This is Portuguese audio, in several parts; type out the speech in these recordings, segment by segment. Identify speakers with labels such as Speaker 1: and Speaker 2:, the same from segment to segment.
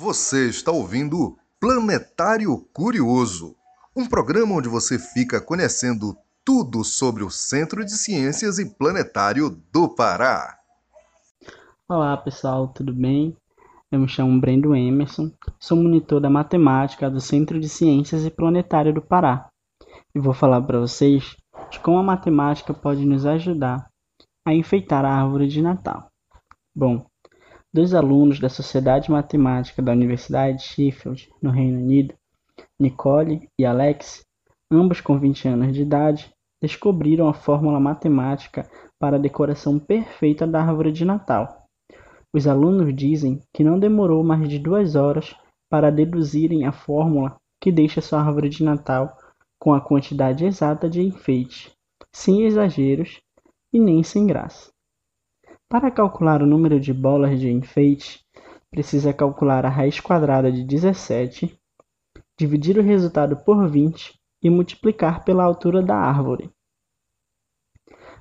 Speaker 1: Você está ouvindo Planetário Curioso, um programa onde você fica conhecendo tudo sobre o Centro de Ciências e Planetário do Pará.
Speaker 2: Olá pessoal, tudo bem? Eu me chamo Brendo Emerson, sou monitor da matemática do Centro de Ciências e Planetário do Pará e vou falar para vocês de como a matemática pode nos ajudar a enfeitar a árvore de Natal. Bom, Dois alunos da Sociedade Matemática da Universidade de Sheffield, no Reino Unido, Nicole e Alex, ambos com 20 anos de idade, descobriram a fórmula matemática para a decoração perfeita da árvore de Natal. Os alunos dizem que não demorou mais de duas horas para deduzirem a fórmula que deixa sua árvore de Natal com a quantidade exata de enfeite, sem exageros e nem sem graça. Para calcular o número de bolas de enfeite, precisa calcular a raiz quadrada de 17, dividir o resultado por 20 e multiplicar pela altura da árvore.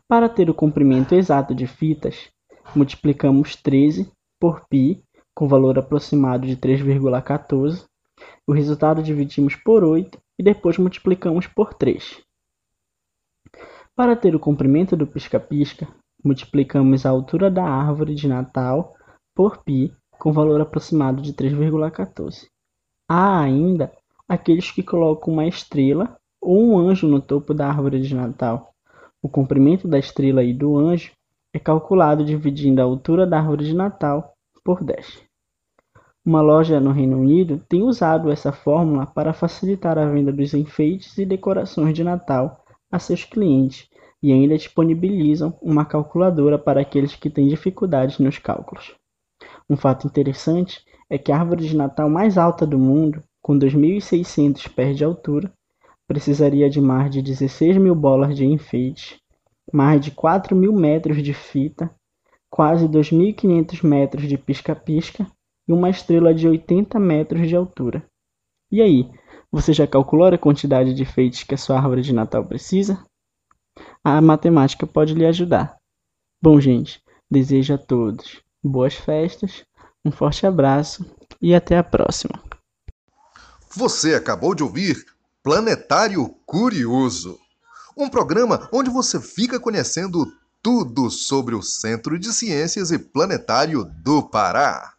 Speaker 2: Para ter o comprimento exato de fitas, multiplicamos 13 por π, com valor aproximado de 3,14. O resultado dividimos por 8 e depois multiplicamos por 3. Para ter o comprimento do pisca-pisca, multiplicamos a altura da árvore de Natal por π com valor aproximado de 3,14. Há ainda aqueles que colocam uma estrela ou um anjo no topo da árvore de Natal. O comprimento da estrela e do anjo é calculado dividindo a altura da árvore de Natal por 10. Uma loja no Reino Unido tem usado essa fórmula para facilitar a venda dos enfeites e decorações de Natal a seus clientes e ainda disponibilizam uma calculadora para aqueles que têm dificuldades nos cálculos. Um fato interessante é que a árvore de Natal mais alta do mundo, com 2.600 pés de altura, precisaria de mais de 16 mil bolas de enfeite, mais de 4 mil metros de fita, quase 2.500 metros de pisca-pisca e uma estrela de 80 metros de altura. E aí, você já calculou a quantidade de enfeites que a sua árvore de Natal precisa? A matemática pode lhe ajudar. Bom, gente, desejo a todos boas festas, um forte abraço e até a próxima.
Speaker 1: Você acabou de ouvir Planetário Curioso um programa onde você fica conhecendo tudo sobre o Centro de Ciências e Planetário do Pará.